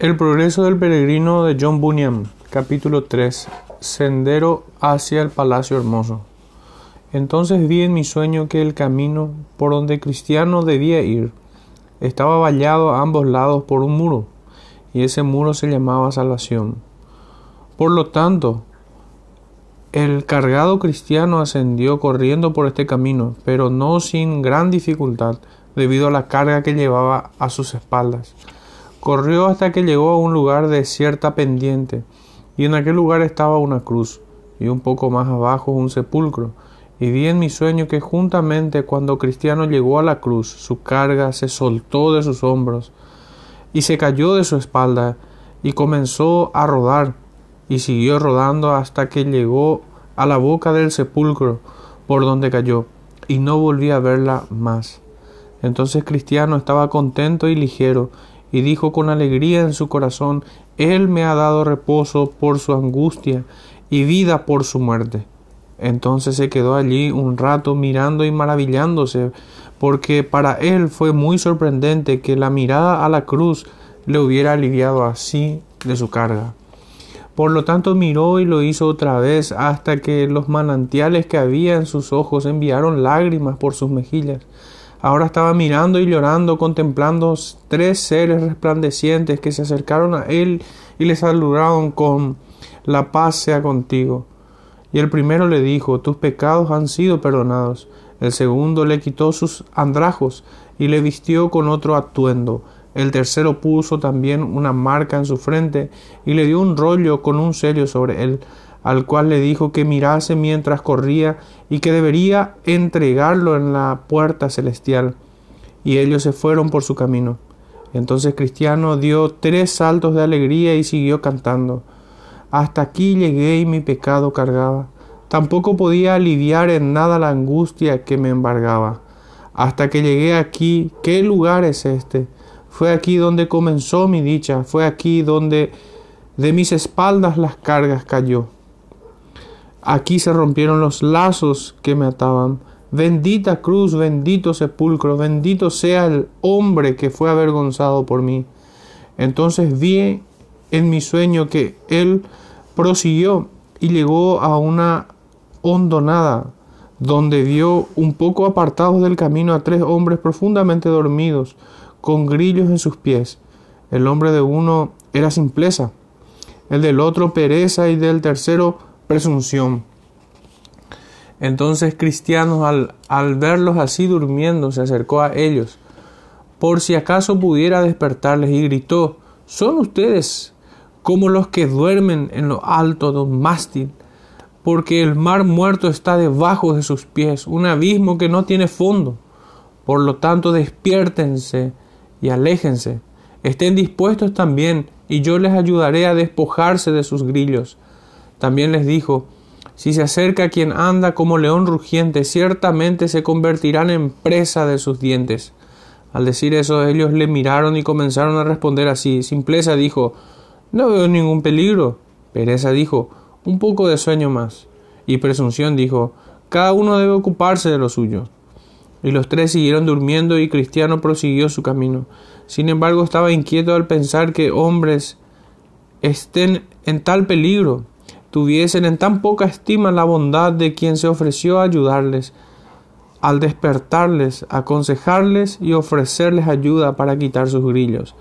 El progreso del peregrino de John Bunyan, capítulo 3, Sendero hacia el Palacio Hermoso. Entonces vi en mi sueño que el camino por donde Cristiano debía ir estaba vallado a ambos lados por un muro, y ese muro se llamaba salvación. Por lo tanto, el cargado cristiano ascendió corriendo por este camino, pero no sin gran dificultad, debido a la carga que llevaba a sus espaldas. Corrió hasta que llegó a un lugar de cierta pendiente, y en aquel lugar estaba una cruz, y un poco más abajo un sepulcro. Y vi en mi sueño que juntamente cuando Cristiano llegó a la cruz, su carga se soltó de sus hombros, y se cayó de su espalda, y comenzó a rodar, y siguió rodando hasta que llegó a la boca del sepulcro por donde cayó, y no volví a verla más. Entonces Cristiano estaba contento y ligero, y dijo con alegría en su corazón, Él me ha dado reposo por su angustia y vida por su muerte. Entonces se quedó allí un rato mirando y maravillándose, porque para él fue muy sorprendente que la mirada a la cruz le hubiera aliviado así de su carga. Por lo tanto miró y lo hizo otra vez hasta que los manantiales que había en sus ojos enviaron lágrimas por sus mejillas. Ahora estaba mirando y llorando, contemplando tres seres resplandecientes que se acercaron a él y le saludaron con la paz sea contigo. Y el primero le dijo, tus pecados han sido perdonados. El segundo le quitó sus andrajos y le vistió con otro atuendo. El tercero puso también una marca en su frente y le dio un rollo con un sello sobre él al cual le dijo que mirase mientras corría y que debería entregarlo en la puerta celestial. Y ellos se fueron por su camino. Entonces Cristiano dio tres saltos de alegría y siguió cantando. Hasta aquí llegué y mi pecado cargaba. Tampoco podía aliviar en nada la angustia que me embargaba. Hasta que llegué aquí, ¿qué lugar es este? Fue aquí donde comenzó mi dicha, fue aquí donde de mis espaldas las cargas cayó. Aquí se rompieron los lazos que me ataban. Bendita cruz, bendito sepulcro, bendito sea el hombre que fue avergonzado por mí. Entonces vi en mi sueño que él prosiguió y llegó a una hondonada, donde vio un poco apartados del camino a tres hombres profundamente dormidos, con grillos en sus pies. El hombre de uno era simpleza, el del otro pereza y del tercero presunción. Entonces Cristianos al, al verlos así durmiendo se acercó a ellos, por si acaso pudiera despertarles y gritó, ¿son ustedes como los que duermen en lo alto de un mástil? Porque el mar muerto está debajo de sus pies, un abismo que no tiene fondo. Por lo tanto, despiértense y aléjense. Estén dispuestos también, y yo les ayudaré a despojarse de sus grillos. También les dijo, si se acerca quien anda como león rugiente, ciertamente se convertirán en presa de sus dientes. Al decir eso, ellos le miraron y comenzaron a responder así. Simpleza dijo, no veo ningún peligro. Pereza dijo, un poco de sueño más. Y presunción dijo, cada uno debe ocuparse de lo suyo. Y los tres siguieron durmiendo y Cristiano prosiguió su camino. Sin embargo, estaba inquieto al pensar que hombres estén en tal peligro tuviesen en tan poca estima la bondad de quien se ofreció a ayudarles, al despertarles, aconsejarles y ofrecerles ayuda para quitar sus grillos.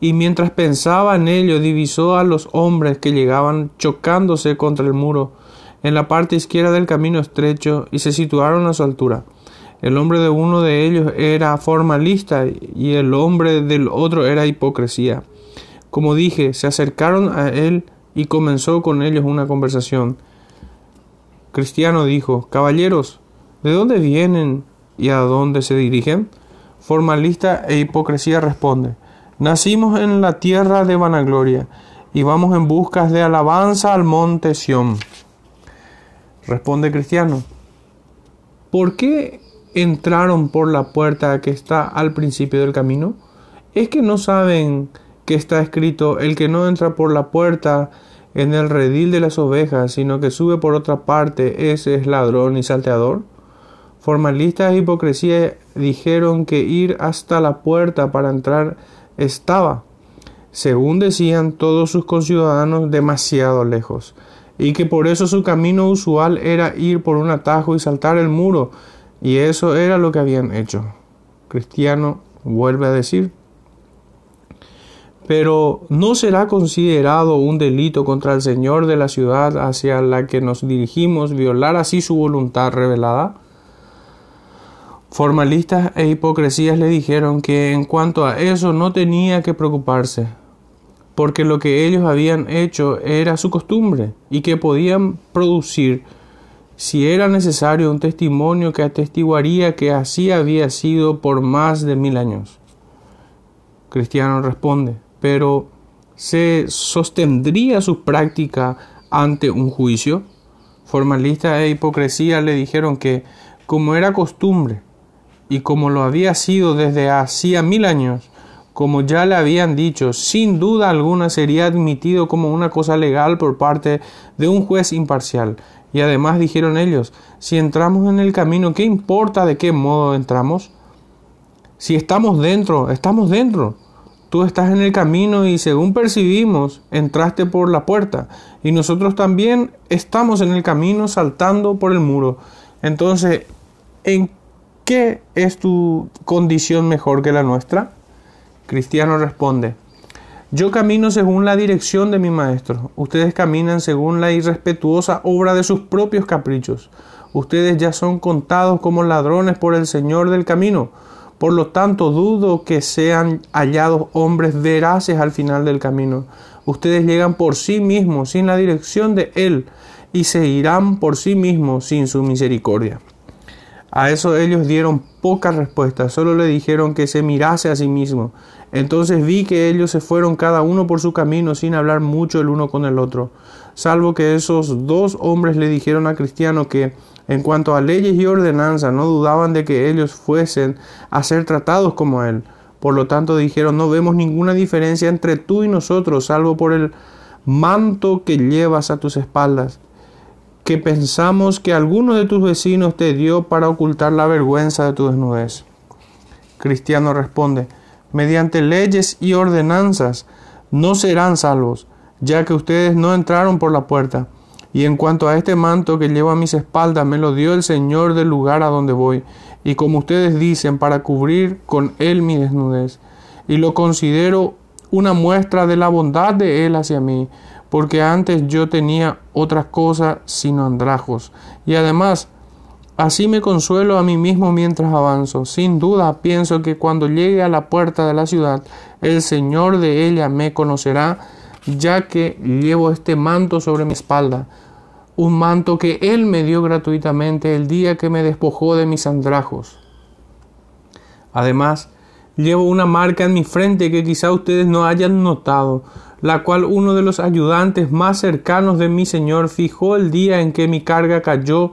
Y mientras pensaba en ello, divisó a los hombres que llegaban chocándose contra el muro en la parte izquierda del camino estrecho y se situaron a su altura. El hombre de uno de ellos era formalista y el hombre del otro era hipocresía. Como dije, se acercaron a él y comenzó con ellos una conversación. Cristiano dijo, Caballeros, ¿de dónde vienen y a dónde se dirigen? Formalista e hipocresía responde, Nacimos en la tierra de vanagloria y vamos en busca de alabanza al monte Sión. Responde Cristiano, ¿por qué entraron por la puerta que está al principio del camino? ¿Es que no saben que está escrito, el que no entra por la puerta en el redil de las ovejas, sino que sube por otra parte, ese es ladrón y salteador? Formalistas e hipocresía dijeron que ir hasta la puerta para entrar estaba. según decían todos sus conciudadanos, demasiado lejos, y que por eso su camino usual era ir por un atajo y saltar el muro, y eso era lo que habían hecho. Cristiano vuelve a decir, pero ¿no será considerado un delito contra el Señor de la ciudad hacia la que nos dirigimos violar así su voluntad revelada? Formalistas e hipocresías le dijeron que en cuanto a eso no tenía que preocuparse, porque lo que ellos habían hecho era su costumbre y que podían producir, si era necesario, un testimonio que atestiguaría que así había sido por más de mil años. Cristiano responde, pero ¿se sostendría su práctica ante un juicio? Formalistas e hipocresía le dijeron que, como era costumbre, y como lo había sido desde hacía mil años, como ya le habían dicho, sin duda alguna sería admitido como una cosa legal por parte de un juez imparcial. Y además dijeron ellos, si entramos en el camino, ¿qué importa de qué modo entramos? Si estamos dentro, estamos dentro. Tú estás en el camino y según percibimos, entraste por la puerta. Y nosotros también estamos en el camino saltando por el muro. Entonces, ¿en ¿Qué es tu condición mejor que la nuestra? Cristiano responde, yo camino según la dirección de mi maestro, ustedes caminan según la irrespetuosa obra de sus propios caprichos, ustedes ya son contados como ladrones por el Señor del camino, por lo tanto dudo que sean hallados hombres veraces al final del camino, ustedes llegan por sí mismos sin la dirección de Él y se irán por sí mismos sin su misericordia. A eso ellos dieron poca respuesta, solo le dijeron que se mirase a sí mismo. Entonces vi que ellos se fueron cada uno por su camino sin hablar mucho el uno con el otro, salvo que esos dos hombres le dijeron a Cristiano que, en cuanto a leyes y ordenanza, no dudaban de que ellos fuesen a ser tratados como él. Por lo tanto dijeron, no vemos ninguna diferencia entre tú y nosotros, salvo por el manto que llevas a tus espaldas que pensamos que alguno de tus vecinos te dio para ocultar la vergüenza de tu desnudez. Cristiano responde, mediante leyes y ordenanzas no serán salvos, ya que ustedes no entraron por la puerta. Y en cuanto a este manto que llevo a mis espaldas, me lo dio el Señor del lugar a donde voy, y como ustedes dicen, para cubrir con él mi desnudez. Y lo considero una muestra de la bondad de él hacia mí, porque antes yo tenía otras cosas sino andrajos. Y además, así me consuelo a mí mismo mientras avanzo. Sin duda pienso que cuando llegue a la puerta de la ciudad, el Señor de ella me conocerá, ya que llevo este manto sobre mi espalda, un manto que Él me dio gratuitamente el día que me despojó de mis andrajos. Además, llevo una marca en mi frente que quizá ustedes no hayan notado, la cual uno de los ayudantes más cercanos de mi Señor fijó el día en que mi carga cayó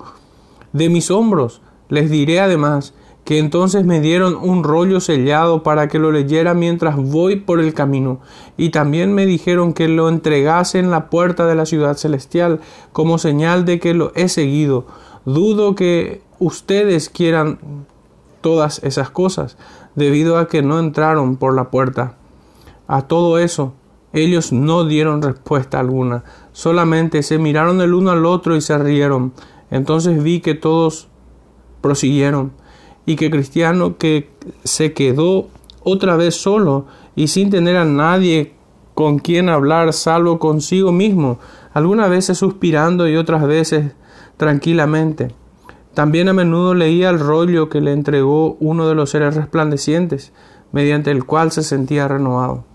de mis hombros. Les diré además que entonces me dieron un rollo sellado para que lo leyera mientras voy por el camino, y también me dijeron que lo entregase en la puerta de la ciudad celestial como señal de que lo he seguido. Dudo que ustedes quieran todas esas cosas, debido a que no entraron por la puerta. A todo eso ellos no dieron respuesta alguna, solamente se miraron el uno al otro y se rieron. Entonces vi que todos prosiguieron y que Cristiano que se quedó otra vez solo y sin tener a nadie con quien hablar salvo consigo mismo, algunas veces suspirando y otras veces tranquilamente. También a menudo leía el rollo que le entregó uno de los seres resplandecientes, mediante el cual se sentía renovado.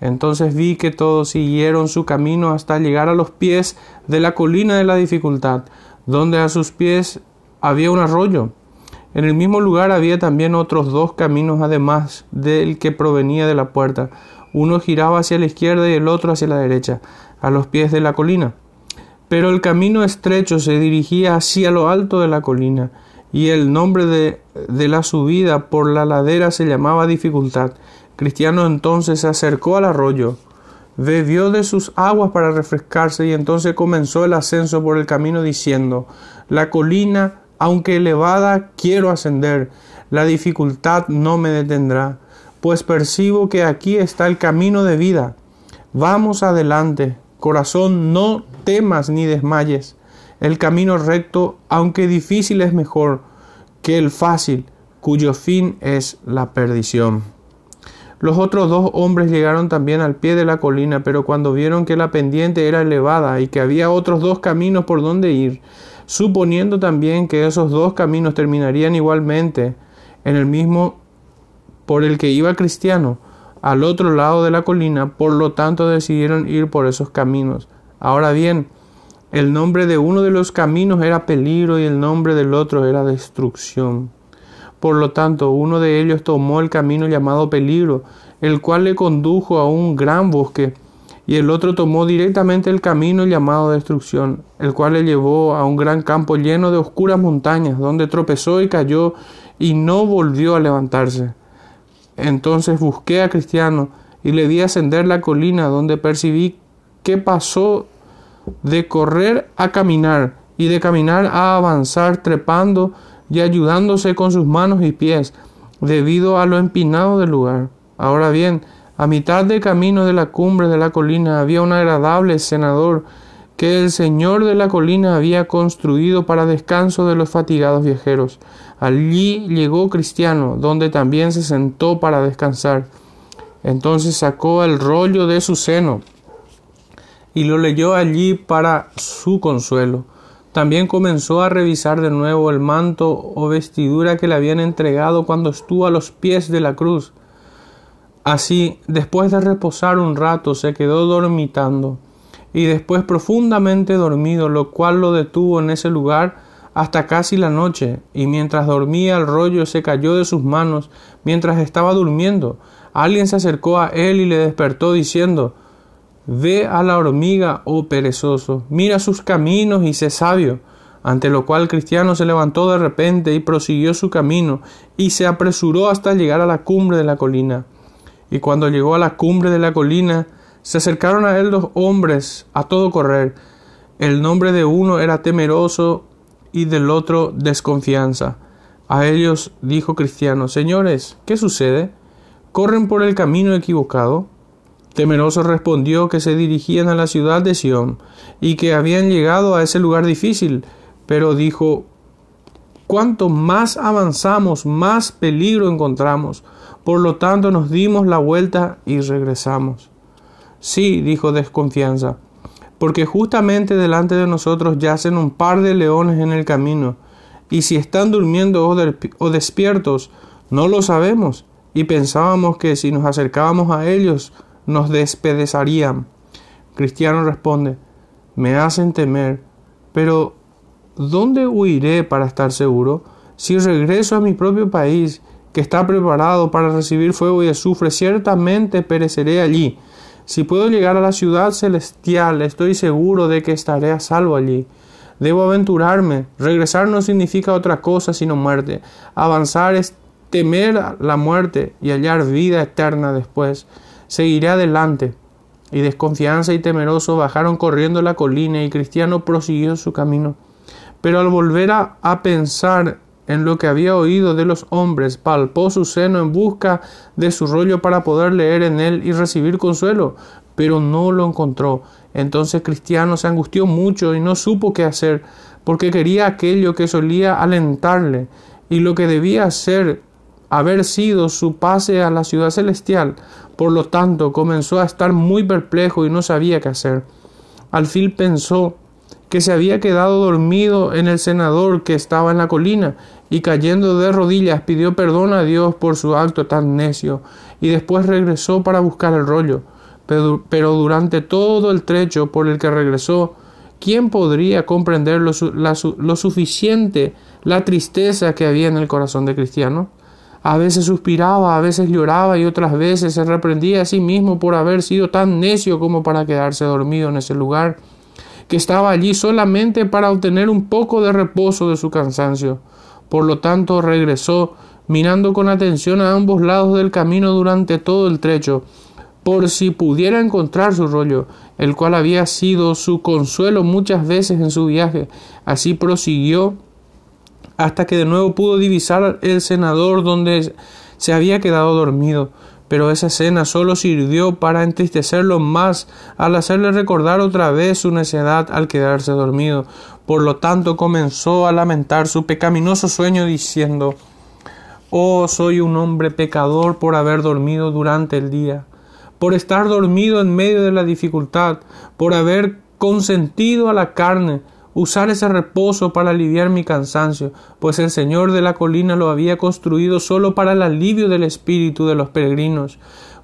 Entonces vi que todos siguieron su camino hasta llegar a los pies de la colina de la dificultad, donde a sus pies había un arroyo. En el mismo lugar había también otros dos caminos además del que provenía de la puerta. Uno giraba hacia la izquierda y el otro hacia la derecha, a los pies de la colina. Pero el camino estrecho se dirigía hacia lo alto de la colina, y el nombre de, de la subida por la ladera se llamaba dificultad. Cristiano entonces se acercó al arroyo, bebió de sus aguas para refrescarse y entonces comenzó el ascenso por el camino diciendo, la colina, aunque elevada, quiero ascender, la dificultad no me detendrá, pues percibo que aquí está el camino de vida. Vamos adelante, corazón, no temas ni desmayes. El camino recto, aunque difícil, es mejor que el fácil, cuyo fin es la perdición. Los otros dos hombres llegaron también al pie de la colina, pero cuando vieron que la pendiente era elevada y que había otros dos caminos por donde ir, suponiendo también que esos dos caminos terminarían igualmente en el mismo por el que iba Cristiano, al otro lado de la colina, por lo tanto decidieron ir por esos caminos. Ahora bien, el nombre de uno de los caminos era peligro y el nombre del otro era destrucción. Por lo tanto, uno de ellos tomó el camino llamado peligro, el cual le condujo a un gran bosque, y el otro tomó directamente el camino llamado destrucción, el cual le llevó a un gran campo lleno de oscuras montañas, donde tropezó y cayó y no volvió a levantarse. Entonces busqué a Cristiano y le di ascender la colina, donde percibí que pasó de correr a caminar y de caminar a avanzar trepando y ayudándose con sus manos y pies, debido a lo empinado del lugar. Ahora bien, a mitad del camino de la cumbre de la colina había un agradable senador que el señor de la colina había construido para descanso de los fatigados viajeros. Allí llegó Cristiano, donde también se sentó para descansar. Entonces sacó el rollo de su seno y lo leyó allí para su consuelo. También comenzó a revisar de nuevo el manto o vestidura que le habían entregado cuando estuvo a los pies de la cruz. Así, después de reposar un rato, se quedó dormitando, y después profundamente dormido, lo cual lo detuvo en ese lugar hasta casi la noche, y mientras dormía el rollo se cayó de sus manos, mientras estaba durmiendo. Alguien se acercó a él y le despertó diciendo Ve a la hormiga, oh perezoso, mira sus caminos y sé sabio. Ante lo cual Cristiano se levantó de repente y prosiguió su camino, y se apresuró hasta llegar a la cumbre de la colina. Y cuando llegó a la cumbre de la colina, se acercaron a él dos hombres a todo correr. El nombre de uno era temeroso y del otro desconfianza. A ellos dijo Cristiano, Señores, ¿qué sucede? ¿Corren por el camino equivocado? Temeroso respondió que se dirigían a la ciudad de Sión y que habían llegado a ese lugar difícil, pero dijo Cuanto más avanzamos, más peligro encontramos. Por lo tanto nos dimos la vuelta y regresamos. Sí, dijo desconfianza, porque justamente delante de nosotros yacen un par de leones en el camino, y si están durmiendo o, despiertos, no lo sabemos, y pensábamos que si nos acercábamos a ellos, nos despedezarían. Cristiano responde, me hacen temer, pero ¿dónde huiré para estar seguro? Si regreso a mi propio país, que está preparado para recibir fuego y azufre, ciertamente pereceré allí. Si puedo llegar a la ciudad celestial, estoy seguro de que estaré a salvo allí. Debo aventurarme. Regresar no significa otra cosa sino muerte. Avanzar es temer la muerte y hallar vida eterna después seguiré adelante. Y desconfianza y temeroso bajaron corriendo la colina y Cristiano prosiguió su camino. Pero al volver a, a pensar en lo que había oído de los hombres, palpó su seno en busca de su rollo para poder leer en él y recibir consuelo, pero no lo encontró. Entonces Cristiano se angustió mucho y no supo qué hacer, porque quería aquello que solía alentarle, y lo que debía hacer haber sido su pase a la ciudad celestial. Por lo tanto, comenzó a estar muy perplejo y no sabía qué hacer. Al fin pensó que se había quedado dormido en el senador que estaba en la colina, y cayendo de rodillas pidió perdón a Dios por su acto tan necio, y después regresó para buscar el rollo. Pero, pero durante todo el trecho por el que regresó, ¿quién podría comprender lo, lo suficiente la tristeza que había en el corazón de Cristiano? A veces suspiraba, a veces lloraba y otras veces se reprendía a sí mismo por haber sido tan necio como para quedarse dormido en ese lugar, que estaba allí solamente para obtener un poco de reposo de su cansancio. Por lo tanto regresó, mirando con atención a ambos lados del camino durante todo el trecho, por si pudiera encontrar su rollo, el cual había sido su consuelo muchas veces en su viaje. Así prosiguió hasta que de nuevo pudo divisar el senador donde se había quedado dormido. Pero esa escena solo sirvió para entristecerlo más al hacerle recordar otra vez su necedad al quedarse dormido. Por lo tanto comenzó a lamentar su pecaminoso sueño diciendo Oh, soy un hombre pecador por haber dormido durante el día, por estar dormido en medio de la dificultad, por haber consentido a la carne, usar ese reposo para aliviar mi cansancio, pues el Señor de la colina lo había construido solo para el alivio del espíritu de los peregrinos.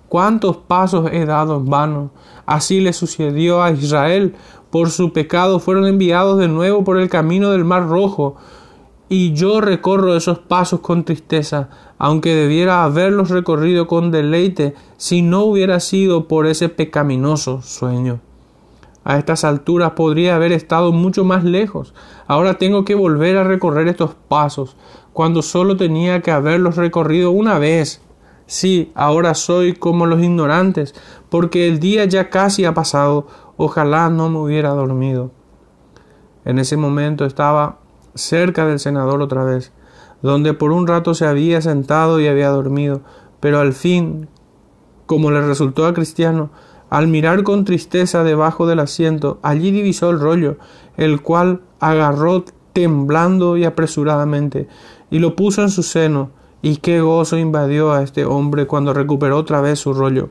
¿Cuántos pasos he dado en vano? Así le sucedió a Israel. Por su pecado fueron enviados de nuevo por el camino del Mar Rojo. Y yo recorro esos pasos con tristeza, aunque debiera haberlos recorrido con deleite si no hubiera sido por ese pecaminoso sueño. A estas alturas podría haber estado mucho más lejos. Ahora tengo que volver a recorrer estos pasos, cuando solo tenía que haberlos recorrido una vez. Sí, ahora soy como los ignorantes, porque el día ya casi ha pasado. Ojalá no me hubiera dormido. En ese momento estaba cerca del senador otra vez, donde por un rato se había sentado y había dormido, pero al fin, como le resultó a Cristiano, al mirar con tristeza debajo del asiento, allí divisó el rollo, el cual agarró temblando y apresuradamente, y lo puso en su seno, y qué gozo invadió a este hombre cuando recuperó otra vez su rollo,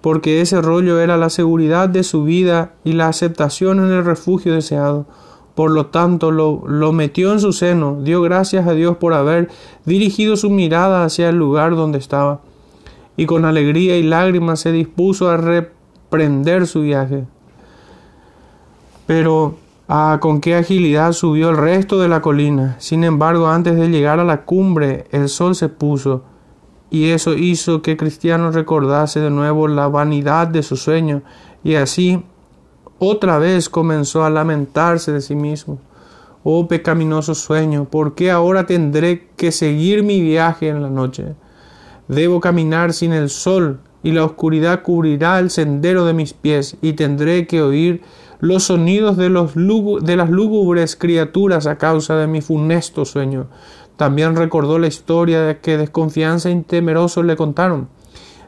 porque ese rollo era la seguridad de su vida y la aceptación en el refugio deseado. Por lo tanto, lo, lo metió en su seno, dio gracias a Dios por haber dirigido su mirada hacia el lugar donde estaba y con alegría y lágrimas se dispuso a reprender su viaje. Pero ah, con qué agilidad subió el resto de la colina. Sin embargo, antes de llegar a la cumbre, el sol se puso, y eso hizo que Cristiano recordase de nuevo la vanidad de su sueño, y así otra vez comenzó a lamentarse de sí mismo. Oh pecaminoso sueño, ¿por qué ahora tendré que seguir mi viaje en la noche? Debo caminar sin el sol, y la oscuridad cubrirá el sendero de mis pies, y tendré que oír los sonidos de, los de las lúgubres criaturas a causa de mi funesto sueño. También recordó la historia de que desconfianza y temerosos le contaron,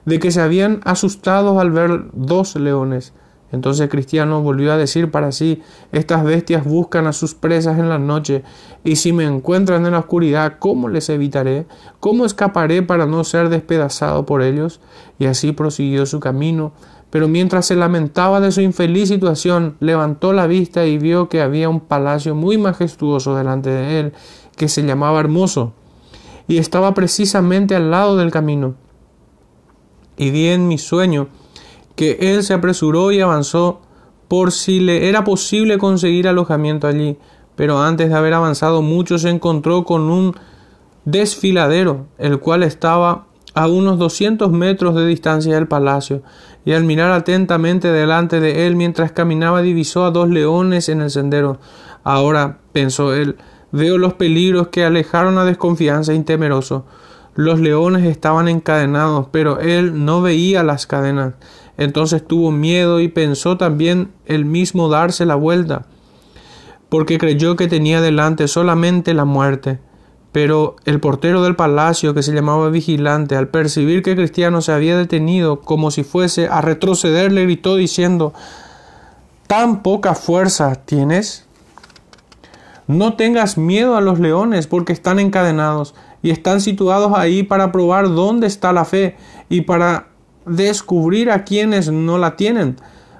de que se habían asustado al ver dos leones, entonces Cristiano volvió a decir para sí, estas bestias buscan a sus presas en la noche, y si me encuentran en la oscuridad, ¿cómo les evitaré? ¿Cómo escaparé para no ser despedazado por ellos? Y así prosiguió su camino, pero mientras se lamentaba de su infeliz situación, levantó la vista y vio que había un palacio muy majestuoso delante de él, que se llamaba Hermoso, y estaba precisamente al lado del camino. Y vi en mi sueño que él se apresuró y avanzó por si le era posible conseguir alojamiento allí, pero antes de haber avanzado mucho se encontró con un desfiladero, el cual estaba a unos doscientos metros de distancia del palacio, y al mirar atentamente delante de él mientras caminaba divisó a dos leones en el sendero. Ahora, pensó él, veo los peligros que alejaron a desconfianza y temeroso. Los leones estaban encadenados, pero él no veía las cadenas. Entonces tuvo miedo y pensó también él mismo darse la vuelta, porque creyó que tenía delante solamente la muerte. Pero el portero del palacio, que se llamaba vigilante, al percibir que Cristiano se había detenido como si fuese a retroceder, le gritó diciendo ¿Tan poca fuerza tienes? No tengas miedo a los leones, porque están encadenados y están situados ahí para probar dónde está la fe y para descubrir a quienes no la tienen.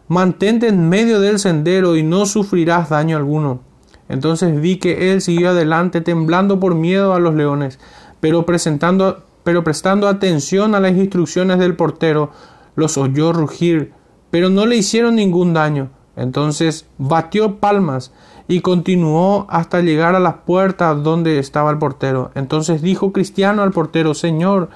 Mantente en medio del sendero y no sufrirás daño alguno. Entonces vi que él siguió adelante temblando por miedo a los leones, pero, presentando, pero prestando atención a las instrucciones del portero, los oyó rugir, pero no le hicieron ningún daño. Entonces batió palmas y continuó hasta llegar a la puerta donde estaba el portero. Entonces dijo Cristiano al portero, Señor,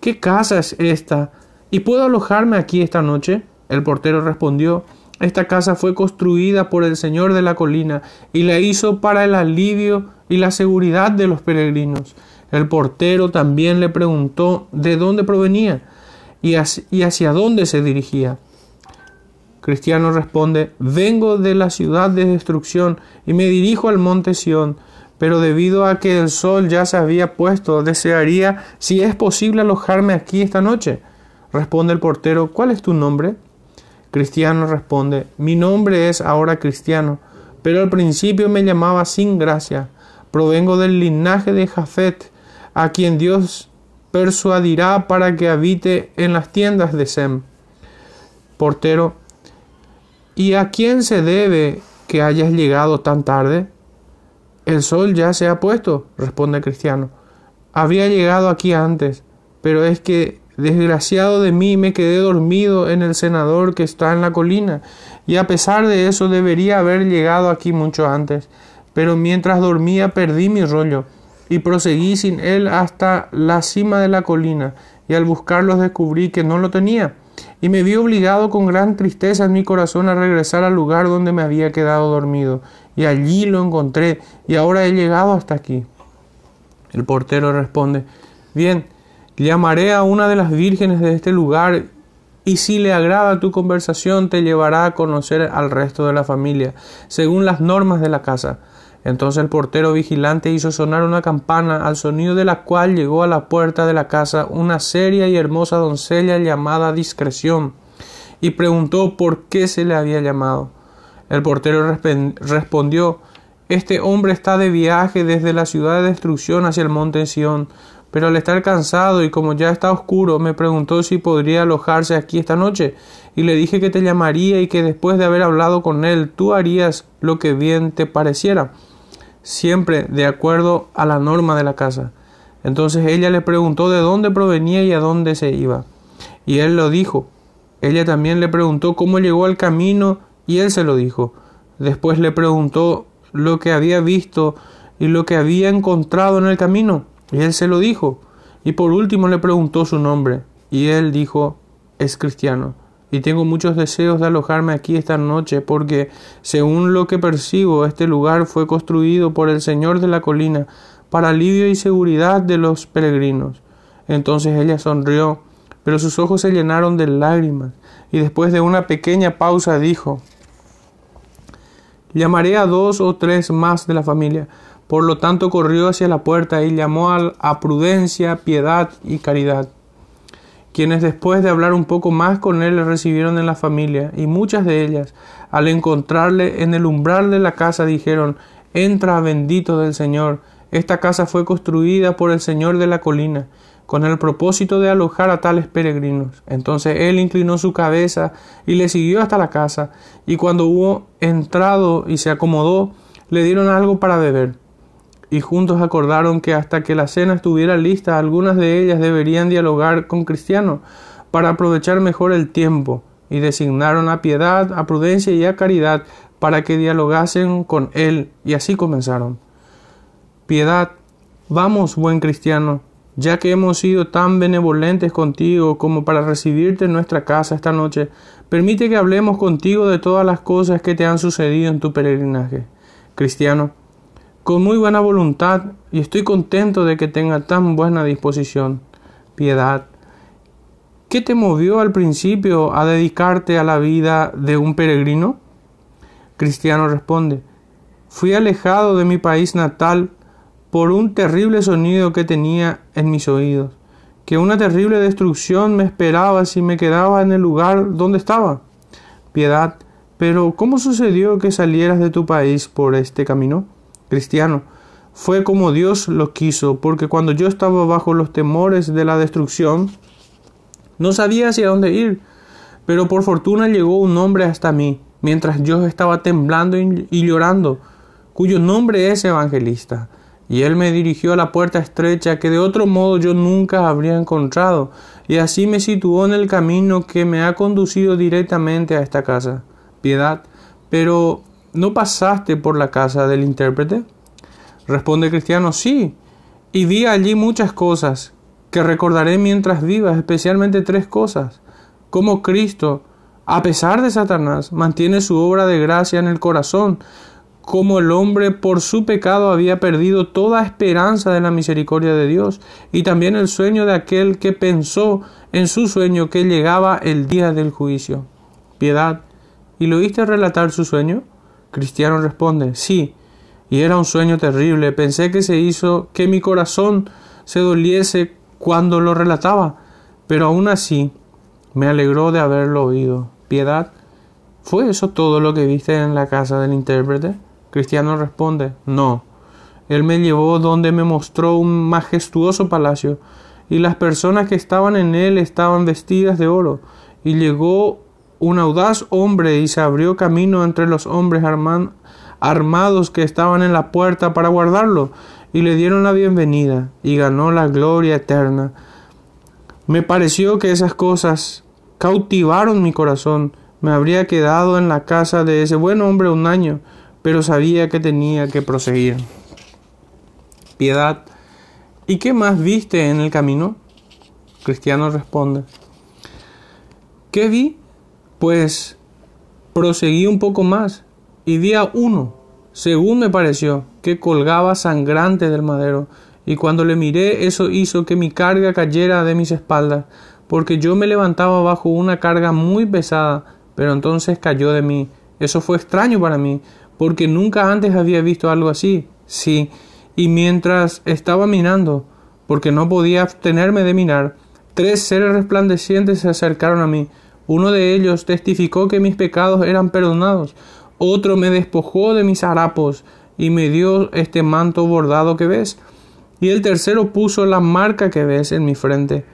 ¿qué casa es esta? ¿Y puedo alojarme aquí esta noche? El portero respondió Esta casa fue construida por el Señor de la colina y la hizo para el alivio y la seguridad de los peregrinos. El portero también le preguntó de dónde provenía y hacia, dónde se dirigía. Cristiano responde Vengo de la ciudad de destrucción y me dirijo al monte Sión, pero debido a que el sol ya se había puesto, desearía, si es posible, alojarme aquí esta noche. Responde el portero, ¿cuál es tu nombre? Cristiano responde, mi nombre es ahora Cristiano, pero al principio me llamaba sin gracia. Provengo del linaje de Jafet, a quien Dios persuadirá para que habite en las tiendas de Sem. Portero, ¿y a quién se debe que hayas llegado tan tarde? El sol ya se ha puesto, responde Cristiano. Había llegado aquí antes, pero es que desgraciado de mí me quedé dormido en el senador que está en la colina, y a pesar de eso debería haber llegado aquí mucho antes. Pero mientras dormía perdí mi rollo y proseguí sin él hasta la cima de la colina, y al buscarlos descubrí que no lo tenía, y me vi obligado con gran tristeza en mi corazón a regresar al lugar donde me había quedado dormido, y allí lo encontré, y ahora he llegado hasta aquí. El portero responde, bien, llamaré a una de las vírgenes de este lugar, y si le agrada tu conversación te llevará a conocer al resto de la familia, según las normas de la casa. Entonces el portero vigilante hizo sonar una campana, al sonido de la cual llegó a la puerta de la casa una seria y hermosa doncella llamada Discreción, y preguntó por qué se le había llamado. El portero respondió Este hombre está de viaje desde la ciudad de destrucción hacia el monte Sión, pero al estar cansado y como ya está oscuro, me preguntó si podría alojarse aquí esta noche, y le dije que te llamaría y que después de haber hablado con él tú harías lo que bien te pareciera siempre de acuerdo a la norma de la casa. Entonces ella le preguntó de dónde provenía y a dónde se iba. Y él lo dijo. Ella también le preguntó cómo llegó al camino y él se lo dijo. Después le preguntó lo que había visto y lo que había encontrado en el camino y él se lo dijo. Y por último le preguntó su nombre y él dijo es cristiano y tengo muchos deseos de alojarme aquí esta noche porque, según lo que percibo, este lugar fue construido por el Señor de la colina para alivio y seguridad de los peregrinos. Entonces ella sonrió, pero sus ojos se llenaron de lágrimas, y después de una pequeña pausa dijo Llamaré a dos o tres más de la familia. Por lo tanto corrió hacia la puerta y llamó a prudencia, piedad y caridad quienes después de hablar un poco más con él le recibieron en la familia, y muchas de ellas, al encontrarle en el umbral de la casa, dijeron Entra bendito del Señor. Esta casa fue construida por el Señor de la colina, con el propósito de alojar a tales peregrinos. Entonces él inclinó su cabeza y le siguió hasta la casa, y cuando hubo entrado y se acomodó, le dieron algo para beber y juntos acordaron que hasta que la cena estuviera lista, algunas de ellas deberían dialogar con Cristiano para aprovechar mejor el tiempo, y designaron a piedad, a prudencia y a caridad para que dialogasen con él, y así comenzaron. Piedad, vamos, buen cristiano, ya que hemos sido tan benevolentes contigo como para recibirte en nuestra casa esta noche, permite que hablemos contigo de todas las cosas que te han sucedido en tu peregrinaje. Cristiano, con muy buena voluntad y estoy contento de que tenga tan buena disposición. Piedad. ¿Qué te movió al principio a dedicarte a la vida de un peregrino? Cristiano responde, fui alejado de mi país natal por un terrible sonido que tenía en mis oídos, que una terrible destrucción me esperaba si me quedaba en el lugar donde estaba. Piedad, pero ¿cómo sucedió que salieras de tu país por este camino? cristiano. Fue como Dios lo quiso, porque cuando yo estaba bajo los temores de la destrucción, no sabía hacia dónde ir, pero por fortuna llegó un hombre hasta mí, mientras yo estaba temblando y llorando, cuyo nombre es evangelista, y él me dirigió a la puerta estrecha que de otro modo yo nunca habría encontrado, y así me situó en el camino que me ha conducido directamente a esta casa. Piedad, pero ¿no pasaste por la casa del intérprete? Responde Cristiano, sí, y vi allí muchas cosas que recordaré mientras vivas, especialmente tres cosas. Como Cristo, a pesar de Satanás, mantiene su obra de gracia en el corazón, como el hombre por su pecado había perdido toda esperanza de la misericordia de Dios, y también el sueño de aquel que pensó en su sueño que llegaba el día del juicio. Piedad, ¿y lo oíste relatar su sueño? Cristiano responde, sí, y era un sueño terrible. Pensé que se hizo que mi corazón se doliese cuando lo relataba, pero aún así Me alegró de haberlo oído. Piedad, ¿fue eso todo lo que viste en la casa del intérprete? Cristiano responde, no. Él me llevó donde me mostró un majestuoso palacio, y las personas que estaban en él estaban vestidas de oro, y llegó un audaz hombre y se abrió camino entre los hombres armados que estaban en la puerta para guardarlo, y le dieron la bienvenida, y ganó la gloria eterna. Me pareció que esas cosas cautivaron mi corazón. Me habría quedado en la casa de ese buen hombre un año, pero sabía que tenía que proseguir. Piedad, ¿y qué más viste en el camino? Cristiano responde, ¿qué vi? Pues proseguí un poco más y vi a uno, según me pareció, que colgaba sangrante del madero, y cuando le miré eso hizo que mi carga cayera de mis espaldas, porque yo me levantaba bajo una carga muy pesada, pero entonces cayó de mí. Eso fue extraño para mí, porque nunca antes había visto algo así. Sí, y mientras estaba mirando, porque no podía abstenerme de mirar, tres seres resplandecientes se acercaron a mí. Uno de ellos testificó que mis pecados eran perdonados, otro me despojó de mis harapos y me dio este manto bordado que ves, y el tercero puso la marca que ves en mi frente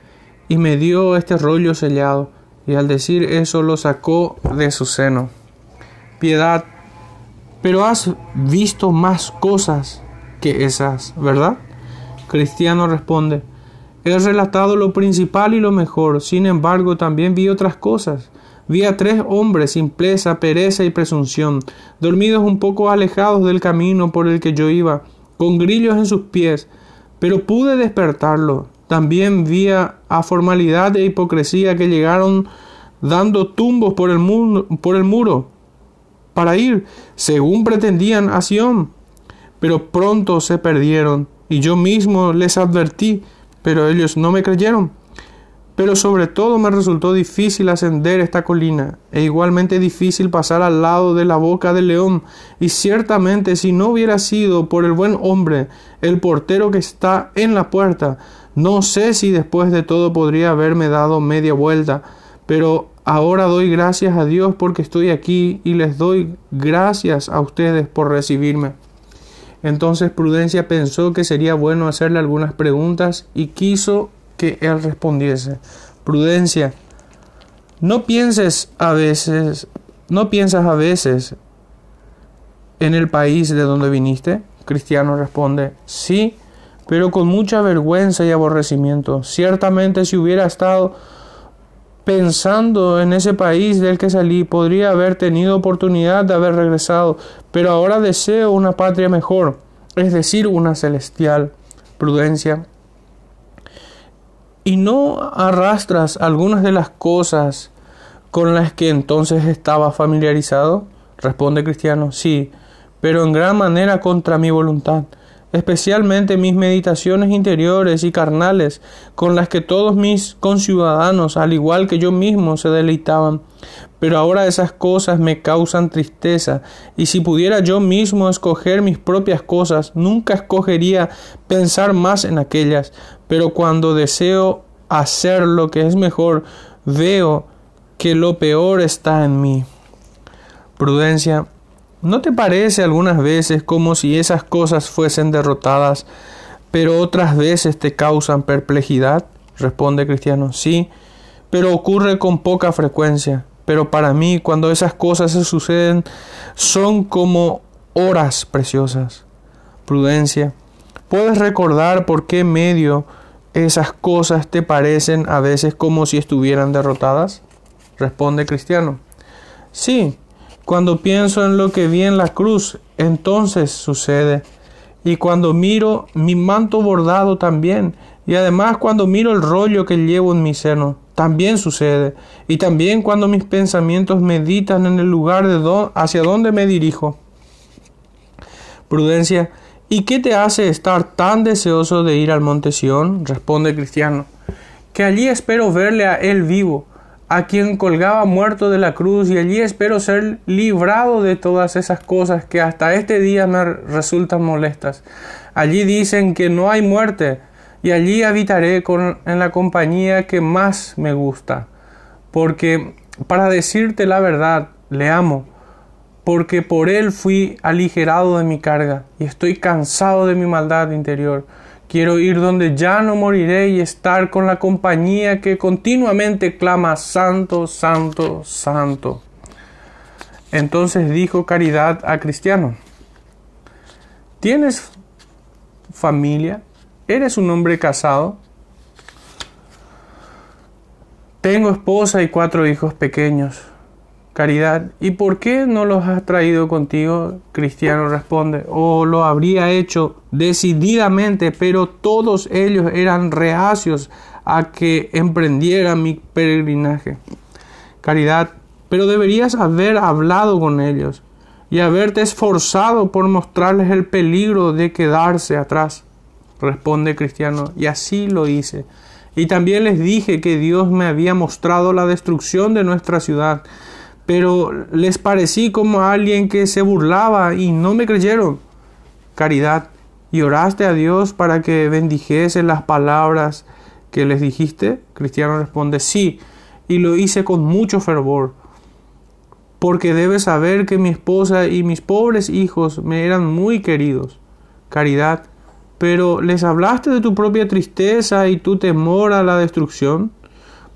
y me dio este rollo sellado, y al decir eso lo sacó de su seno. Piedad, pero has visto más cosas que esas, ¿verdad? Cristiano responde, he relatado lo principal y lo mejor, sin embargo también vi otras cosas. Vi a tres hombres, simpleza, pereza y presunción, dormidos un poco alejados del camino por el que yo iba, con grillos en sus pies, pero pude despertarlo. También vi a formalidad e hipocresía que llegaron dando tumbos por el muro para ir, según pretendían, a Sion pero pronto se perdieron, y yo mismo les advertí, pero ellos no me creyeron. Pero sobre todo me resultó difícil ascender esta colina, e igualmente difícil pasar al lado de la boca del león, y ciertamente si no hubiera sido por el buen hombre, el portero que está en la puerta, no sé si después de todo podría haberme dado media vuelta, pero ahora doy gracias a Dios porque estoy aquí y les doy gracias a ustedes por recibirme. Entonces Prudencia pensó que sería bueno hacerle algunas preguntas y quiso que él respondiese. Prudencia, no pienses a veces, no piensas a veces en el país de donde viniste. Cristiano responde, sí, pero con mucha vergüenza y aborrecimiento. Ciertamente si hubiera estado pensando en ese país del que salí, podría haber tenido oportunidad de haber regresado, pero ahora deseo una patria mejor, es decir, una celestial prudencia. Y no arrastras algunas de las cosas con las que entonces estaba familiarizado? Responde Cristiano, sí, pero en gran manera contra mi voluntad especialmente mis meditaciones interiores y carnales, con las que todos mis conciudadanos, al igual que yo mismo, se deleitaban. Pero ahora esas cosas me causan tristeza, y si pudiera yo mismo escoger mis propias cosas, nunca escogería pensar más en aquellas. Pero cuando deseo hacer lo que es mejor, veo que lo peor está en mí. Prudencia ¿No te parece algunas veces como si esas cosas fuesen derrotadas, pero otras veces te causan perplejidad? Responde Cristiano, sí, pero ocurre con poca frecuencia. Pero para mí, cuando esas cosas se suceden, son como horas preciosas. Prudencia, ¿puedes recordar por qué medio esas cosas te parecen a veces como si estuvieran derrotadas? Responde Cristiano, sí, cuando pienso en lo que vi en la cruz, entonces sucede. Y cuando miro mi manto bordado también. Y además cuando miro el rollo que llevo en mi seno, también sucede. Y también cuando mis pensamientos meditan en el lugar de hacia donde me dirijo. Prudencia, ¿y qué te hace estar tan deseoso de ir al monte Sión? Responde Cristiano. Que allí espero verle a él vivo a quien colgaba muerto de la cruz y allí espero ser librado de todas esas cosas que hasta este día me resultan molestas. Allí dicen que no hay muerte y allí habitaré con, en la compañía que más me gusta. porque para decirte la verdad, le amo, porque por él fui aligerado de mi carga y estoy cansado de mi maldad interior. Quiero ir donde ya no moriré y estar con la compañía que continuamente clama Santo, Santo, Santo. Entonces dijo Caridad a Cristiano, ¿tienes familia? ¿Eres un hombre casado? Tengo esposa y cuatro hijos pequeños. Caridad, ¿y por qué no los has traído contigo? Cristiano responde, oh, lo habría hecho decididamente, pero todos ellos eran reacios a que emprendiera mi peregrinaje. Caridad, pero deberías haber hablado con ellos y haberte esforzado por mostrarles el peligro de quedarse atrás. Responde Cristiano, y así lo hice. Y también les dije que Dios me había mostrado la destrucción de nuestra ciudad, pero les parecí como alguien que se burlaba y no me creyeron. Caridad, ¿y oraste a Dios para que bendijese las palabras que les dijiste? Cristiano responde, sí, y lo hice con mucho fervor, porque debes saber que mi esposa y mis pobres hijos me eran muy queridos. Caridad, pero ¿les hablaste de tu propia tristeza y tu temor a la destrucción?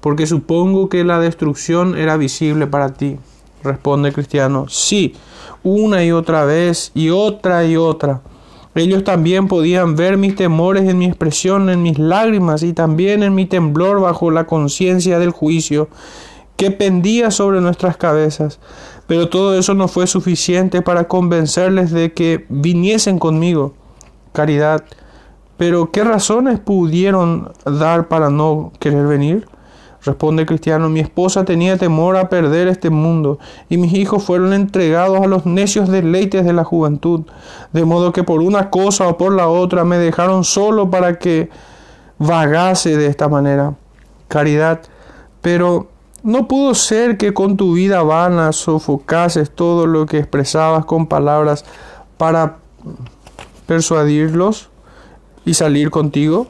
Porque supongo que la destrucción era visible para ti. Responde Cristiano, sí, una y otra vez y otra y otra. Ellos también podían ver mis temores en mi expresión, en mis lágrimas y también en mi temblor bajo la conciencia del juicio que pendía sobre nuestras cabezas. Pero todo eso no fue suficiente para convencerles de que viniesen conmigo caridad. Pero ¿qué razones pudieron dar para no querer venir? Responde Cristiano, mi esposa tenía temor a perder este mundo, y mis hijos fueron entregados a los necios deleites de la juventud, de modo que por una cosa o por la otra me dejaron solo para que vagase de esta manera. Caridad, pero no pudo ser que con tu vida vana sofocases todo lo que expresabas con palabras para persuadirlos y salir contigo?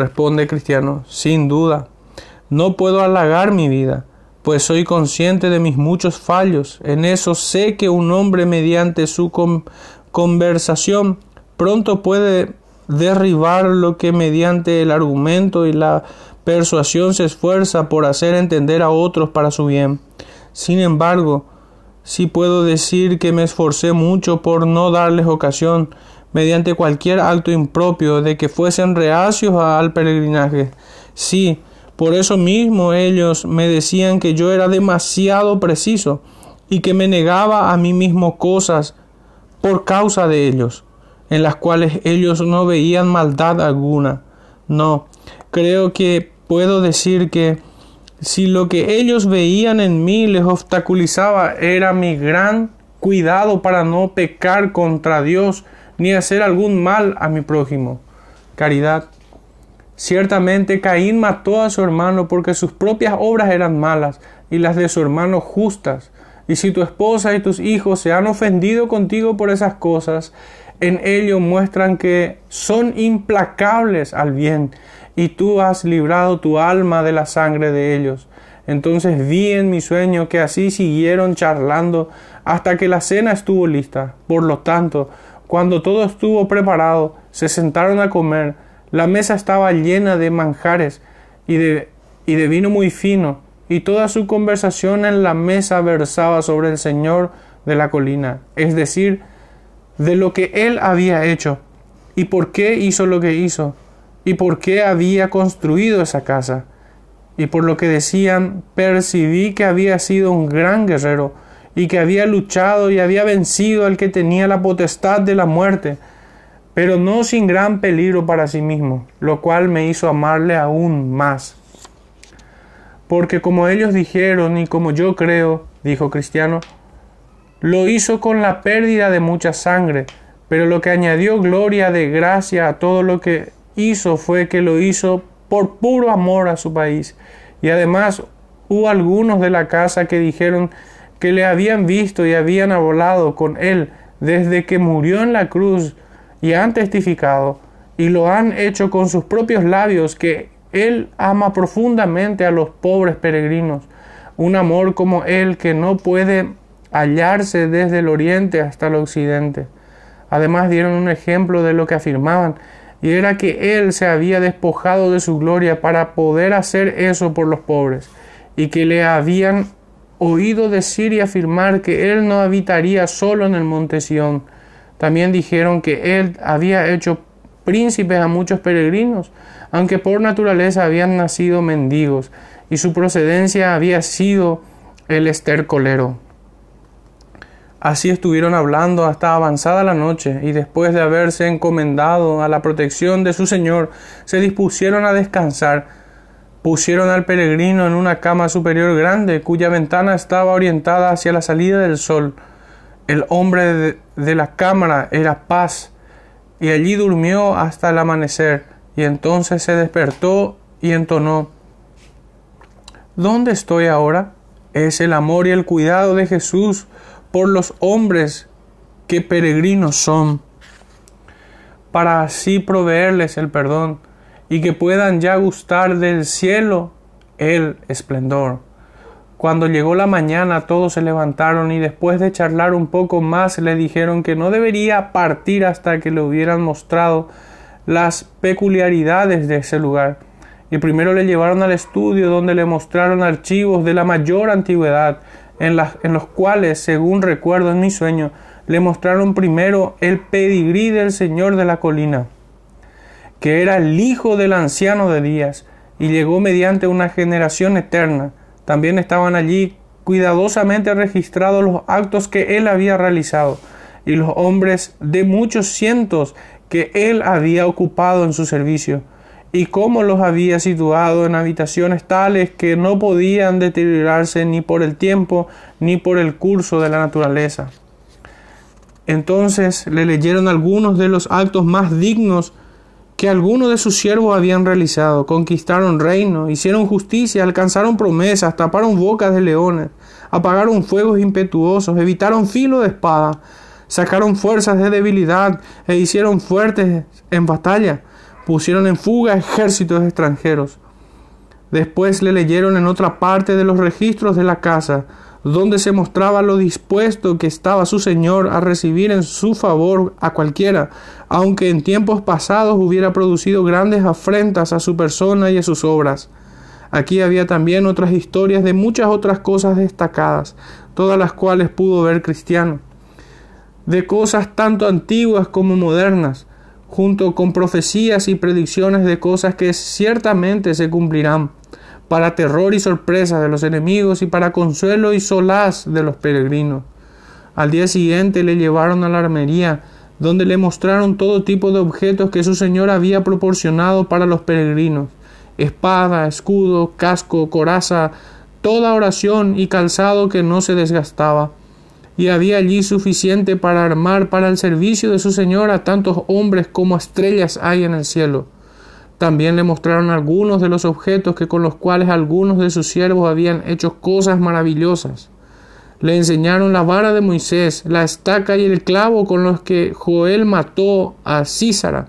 Responde Cristiano, sin duda, no puedo halagar mi vida, pues soy consciente de mis muchos fallos. En eso sé que un hombre mediante su conversación pronto puede derribar lo que mediante el argumento y la persuasión se esfuerza por hacer entender a otros para su bien. Sin embargo, Sí puedo decir que me esforcé mucho por no darles ocasión, mediante cualquier acto impropio, de que fuesen reacios al peregrinaje. Sí, por eso mismo ellos me decían que yo era demasiado preciso y que me negaba a mí mismo cosas por causa de ellos, en las cuales ellos no veían maldad alguna. No, creo que puedo decir que si lo que ellos veían en mí les obstaculizaba era mi gran cuidado para no pecar contra Dios ni hacer algún mal a mi prójimo. Caridad. Ciertamente Caín mató a su hermano porque sus propias obras eran malas y las de su hermano justas. Y si tu esposa y tus hijos se han ofendido contigo por esas cosas, en ello muestran que son implacables al bien y tú has librado tu alma de la sangre de ellos. Entonces vi en mi sueño que así siguieron charlando hasta que la cena estuvo lista. Por lo tanto, cuando todo estuvo preparado, se sentaron a comer. La mesa estaba llena de manjares y de, y de vino muy fino, y toda su conversación en la mesa versaba sobre el Señor de la colina, es decir, de lo que él había hecho y por qué hizo lo que hizo y por qué había construido esa casa. Y por lo que decían, percibí que había sido un gran guerrero y que había luchado y había vencido al que tenía la potestad de la muerte, pero no sin gran peligro para sí mismo, lo cual me hizo amarle aún más. Porque como ellos dijeron y como yo creo, dijo Cristiano, lo hizo con la pérdida de mucha sangre, pero lo que añadió gloria de gracia a todo lo que hizo fue que lo hizo por puro amor a su país. Y además hubo algunos de la casa que dijeron que le habían visto y habían hablado con él desde que murió en la cruz y han testificado y lo han hecho con sus propios labios que Él ama profundamente a los pobres peregrinos, un amor como Él que no puede hallarse desde el oriente hasta el occidente. Además dieron un ejemplo de lo que afirmaban, y era que Él se había despojado de su gloria para poder hacer eso por los pobres, y que le habían oído decir y afirmar que Él no habitaría solo en el monte Sión. También dijeron que Él había hecho príncipes a muchos peregrinos, aunque por naturaleza habían nacido mendigos, y su procedencia había sido el estercolero. Así estuvieron hablando hasta avanzada la noche, y después de haberse encomendado a la protección de su Señor, se dispusieron a descansar. Pusieron al peregrino en una cama superior grande, cuya ventana estaba orientada hacia la salida del sol. El hombre de, la cámara era paz, y allí durmió hasta el amanecer, y entonces se despertó y entonó ¿Dónde estoy ahora? Es el amor y el cuidado de Jesús por los hombres que peregrinos son, para así proveerles el perdón y que puedan ya gustar del cielo el esplendor. Cuando llegó la mañana todos se levantaron y después de charlar un poco más le dijeron que no debería partir hasta que le hubieran mostrado las peculiaridades de ese lugar. Y primero le llevaron al estudio donde le mostraron archivos de la mayor antigüedad en, los cuales, según recuerdo en mi sueño, le mostraron primero el pedigrí del Señor de la colina, que era el hijo del anciano de Días, y llegó mediante una generación eterna. También estaban allí cuidadosamente registrados los actos que él había realizado, y los hombres de muchos cientos que él había ocupado en su servicio y cómo los había situado en habitaciones tales que no podían deteriorarse ni por el tiempo ni por el curso de la naturaleza. Entonces le leyeron algunos de los actos más dignos que algunos de sus siervos habían realizado. Conquistaron reino, hicieron justicia, alcanzaron promesas, taparon bocas de leones, apagaron fuegos impetuosos, evitaron filo de espada, sacaron fuerzas de debilidad e hicieron fuertes en batalla pusieron en fuga ejércitos extranjeros. Después le leyeron en otra parte de los registros de la casa, donde se mostraba lo dispuesto que estaba su Señor a recibir en su favor a cualquiera, aunque en tiempos pasados hubiera producido grandes afrentas a su persona y a sus obras. Aquí había también otras historias de muchas otras cosas destacadas, todas las cuales pudo ver Cristiano, de cosas tanto antiguas como modernas, junto con profecías y predicciones de cosas que ciertamente se cumplirán, para terror y sorpresa de los enemigos y para consuelo y solaz de los peregrinos. Al día siguiente le llevaron a la armería, donde le mostraron todo tipo de objetos que su Señor había proporcionado para los peregrinos espada, escudo, casco, coraza, toda oración y calzado que no se desgastaba y había allí suficiente para armar para el servicio de su Señor a tantos hombres como estrellas hay en el cielo. También le mostraron algunos de los objetos que con los cuales algunos de sus siervos habían hecho cosas maravillosas. Le enseñaron la vara de Moisés, la estaca y el clavo con los que Joel mató a Císara,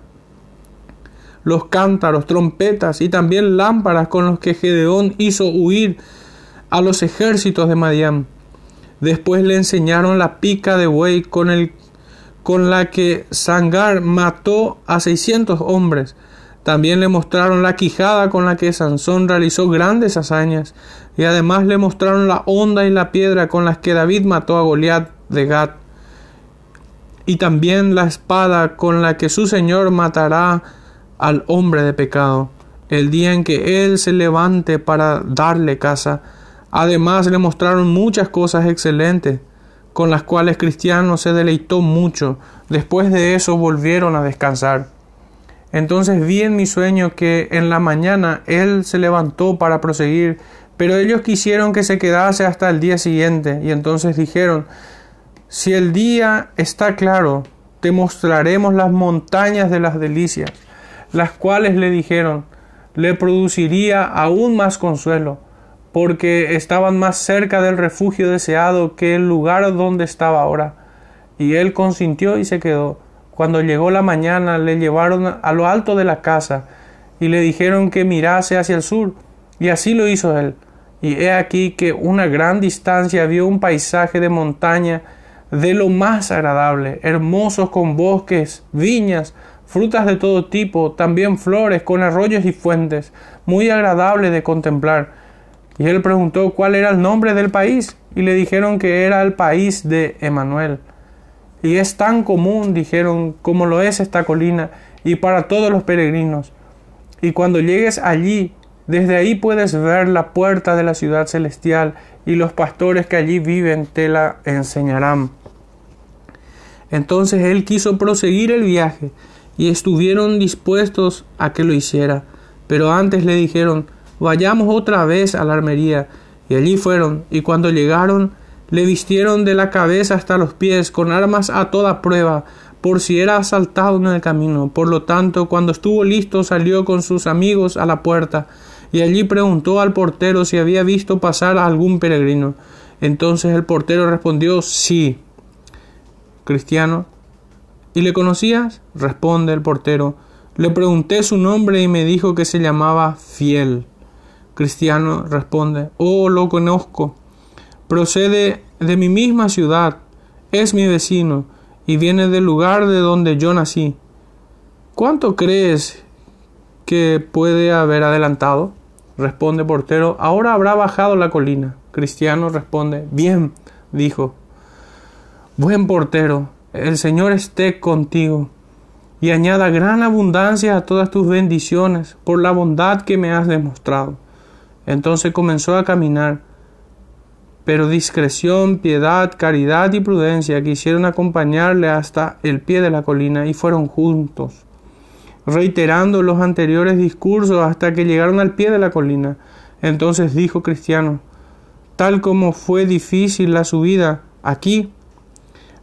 los cántaros, trompetas y también lámparas con los que Gedeón hizo huir a los ejércitos de Madián. Después le enseñaron la pica de buey con, con la que Sangar mató a 600 hombres. También le mostraron la quijada con la que Sansón realizó grandes hazañas. Y además le mostraron la honda y la piedra con las que David mató a Goliat de Gat. Y también la espada con la que su Señor matará al hombre de pecado, el día en que él se levante para darle casa Además le mostraron muchas cosas excelentes con las cuales Cristiano se deleitó mucho. Después de eso volvieron a descansar. Entonces vi en mi sueño que en la mañana él se levantó para proseguir, pero ellos quisieron que se quedase hasta el día siguiente, y entonces dijeron, si el día está claro, te mostraremos las montañas de las delicias, las cuales le dijeron, le produciría aún más consuelo porque estaban más cerca del refugio deseado que el lugar donde estaba ahora. Y él consintió y se quedó. Cuando llegó la mañana le llevaron a lo alto de la casa, y le dijeron que mirase hacia el sur, y así lo hizo él. Y he aquí que una gran distancia vio un paisaje de montaña de lo más agradable, hermosos con bosques, viñas, frutas de todo tipo, también flores con arroyos y fuentes, muy agradable de contemplar. Y él preguntó cuál era el nombre del país, y le dijeron que era el país de Emanuel. Y es tan común, dijeron, como lo es esta colina, y para todos los peregrinos. Y cuando llegues allí, desde ahí puedes ver la puerta de la ciudad celestial y los pastores que allí viven te la enseñarán. Entonces él quiso proseguir el viaje y estuvieron dispuestos a que lo hiciera. Pero antes le dijeron, vayamos otra vez a la armería. Y allí fueron, y cuando llegaron, le vistieron de la cabeza hasta los pies con armas a toda prueba, por si era asaltado en el camino. Por lo tanto, cuando estuvo listo, salió con sus amigos a la puerta, y allí preguntó al portero si había visto pasar a algún peregrino. Entonces el portero respondió sí. Cristiano. ¿Y le conocías? responde el portero. Le pregunté su nombre y me dijo que se llamaba Fiel. Cristiano responde, oh, lo conozco. Procede de mi misma ciudad, es mi vecino y viene del lugar de donde yo nací. ¿Cuánto crees que puede haber adelantado? Responde portero, ahora habrá bajado la colina. Cristiano responde, bien, dijo. Buen portero, el Señor esté contigo y añada gran abundancia a todas tus bendiciones por la bondad que me has demostrado. Entonces comenzó a caminar pero discreción, piedad, caridad y prudencia quisieron acompañarle hasta el pie de la colina y fueron juntos, reiterando los anteriores discursos hasta que llegaron al pie de la colina. Entonces dijo Cristiano, tal como fue difícil la subida, aquí,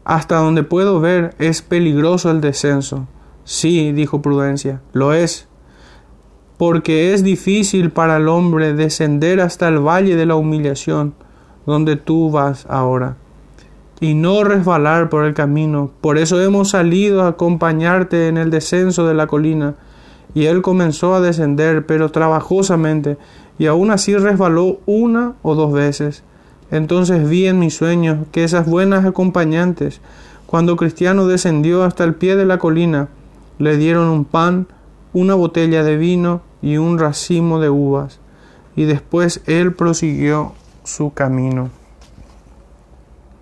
hasta donde puedo ver, es peligroso el descenso. Sí, dijo Prudencia, lo es, porque es difícil para el hombre descender hasta el valle de la humillación donde tú vas ahora y no resbalar por el camino. Por eso hemos salido a acompañarte en el descenso de la colina. Y él comenzó a descender, pero trabajosamente, y aún así resbaló una o dos veces. Entonces vi en mis sueños que esas buenas acompañantes, cuando Cristiano descendió hasta el pie de la colina, le dieron un pan, una botella de vino y un racimo de uvas. Y después él prosiguió su camino.